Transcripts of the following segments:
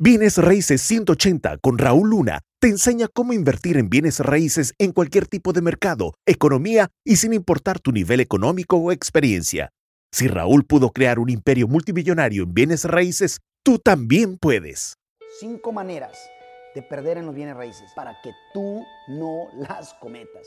Bienes Raíces 180 con Raúl Luna te enseña cómo invertir en bienes raíces en cualquier tipo de mercado, economía y sin importar tu nivel económico o experiencia. Si Raúl pudo crear un imperio multimillonario en bienes raíces, tú también puedes. Cinco maneras de perder en los bienes raíces para que tú no las cometas.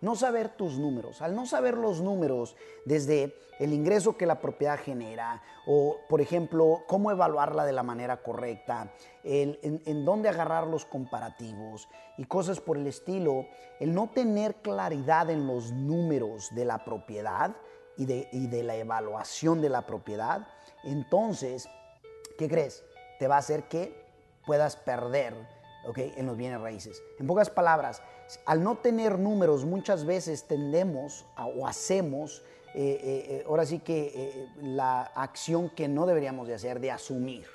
no saber tus números. Al no saber los números, desde el ingreso que la propiedad genera, o por ejemplo, cómo evaluarla de la manera correcta, en, dónde agarrar los comparativos y cosas por el estilo, el no tener claridad en los números de la propiedad y de, y de la evaluación de la propiedad, entonces, ¿qué crees? Te va a hacer que puedas perder en los bienes raíces. En pocas palabras, al no tener números, muchas veces tendemos o hacemos, eh, eh, eh, ahora sí que la acción que no deberíamos de hacer, de asumir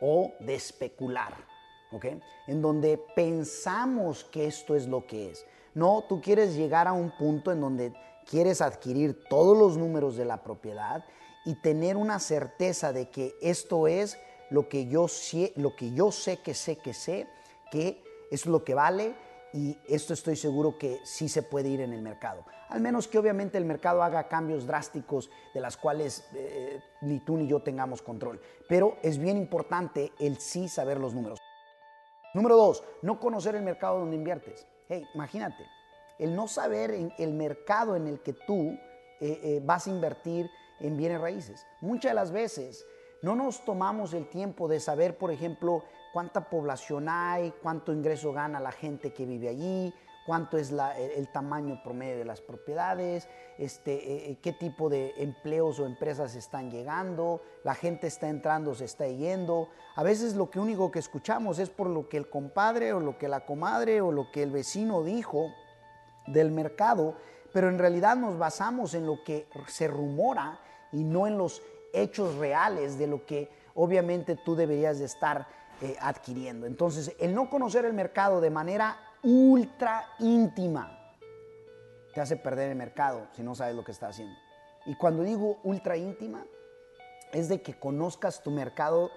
o de especular, En donde pensamos que esto es lo que es. No, tú quieres llegar a un punto en donde quieres adquirir todos los números de la propiedad y tener una certeza de que esto es lo que yo, lo que yo sé que sé que sé que es lo que vale y esto estoy seguro que sí se puede ir en el mercado. Al menos que obviamente el mercado haga cambios drásticos de las cuales eh, ni tú ni yo tengamos control. Pero es bien importante el sí saber los números. Número dos, no conocer el mercado donde inviertes. Hey, imagínate, el no saber en el mercado en el que tú eh, eh, vas a invertir en bienes raíces. Muchas de las veces no nos tomamos el tiempo de saber, por ejemplo, cuánta población hay, cuánto ingreso gana la gente que vive allí, cuánto es el, tamaño promedio de las propiedades, este, eh, eh, qué tipo de empleos o empresas están llegando, la gente está entrando, se está yendo. A veces lo que único que escuchamos es por lo que el compadre o lo que la comadre o lo que el vecino dijo del mercado, pero en realidad nos basamos en lo que se rumora y no en los hechos reales de lo que obviamente tú deberías de estar eh, adquiriendo. Entonces, el no conocer el mercado de manera ultra íntima te hace perder el mercado si no sabes lo que está haciendo. Y cuando digo ultra íntima, es de que conozcas tu mercado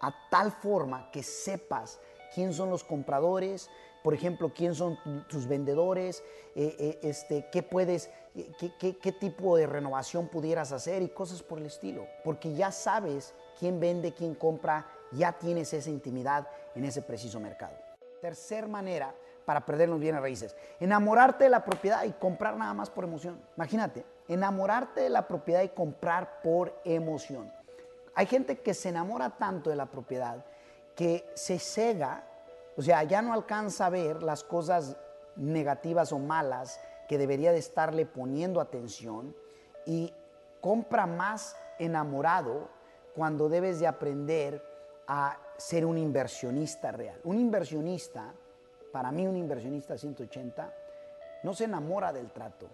a tal forma que sepas quién son los compradores, por ejemplo, quién son tus vendedores, eh, eh, este, qué puedes, qué, qué, tipo de renovación pudieras hacer y cosas por el estilo. Porque ya sabes quién vende, quién compra, ya tienes esa intimidad en ese preciso mercado. Tercer manera para perder los bienes raíces, enamorarte de la propiedad y comprar nada más por emoción. Imagínate, enamorarte de la propiedad y comprar por emoción. Hay gente que se enamora tanto de la propiedad que se cega o sea, ya no alcanza a ver las cosas negativas o malas que debería de estarle poniendo atención y compra más enamorado cuando debes de aprender a ser un inversionista real. Un inversionista, para mí un inversionista 180, no se enamora del trato,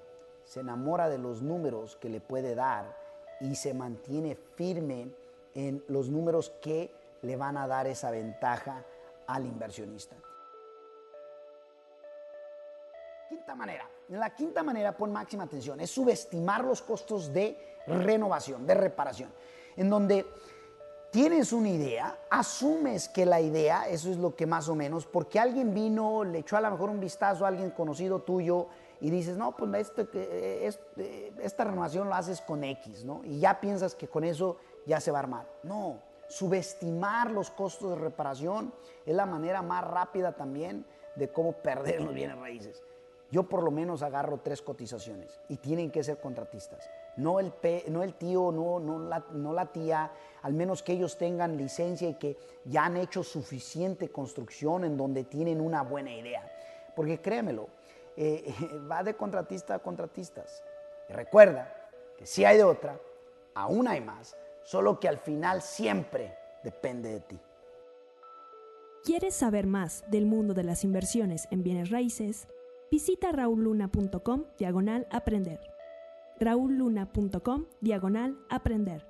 se enamora de los números que le puede dar y se mantiene firme en los números que le van a dar esa ventaja al inversionista. Quinta manera. La quinta manera, pon máxima atención, es subestimar los costos de renovación, de reparación, en donde tienes una idea, asumes que la idea, eso es lo que más o menos, porque alguien vino, le echó a lo mejor un vistazo a alguien conocido tuyo y dices, no, pues este, este, esta renovación lo haces con X, ¿no? Y ya piensas que con eso ya se va a armar. No, subestimar los costos de reparación es la manera más rápida también de cómo perder los bienes raíces. Yo por lo menos agarro tres cotizaciones y tienen que ser contratistas. No el, no el tío, no, no, la, no la tía, al menos que ellos tengan licencia y que ya han hecho suficiente construcción en donde tienen una buena idea. Porque créemelo, eh, va de contratista a contratistas. Y recuerda que si hay de otra, aún hay más solo que al final siempre depende de ti. ¿Quieres saber más del mundo de las inversiones en bienes raíces? Visita rauluna.com diagonal aprender. rauluna.com diagonal aprender.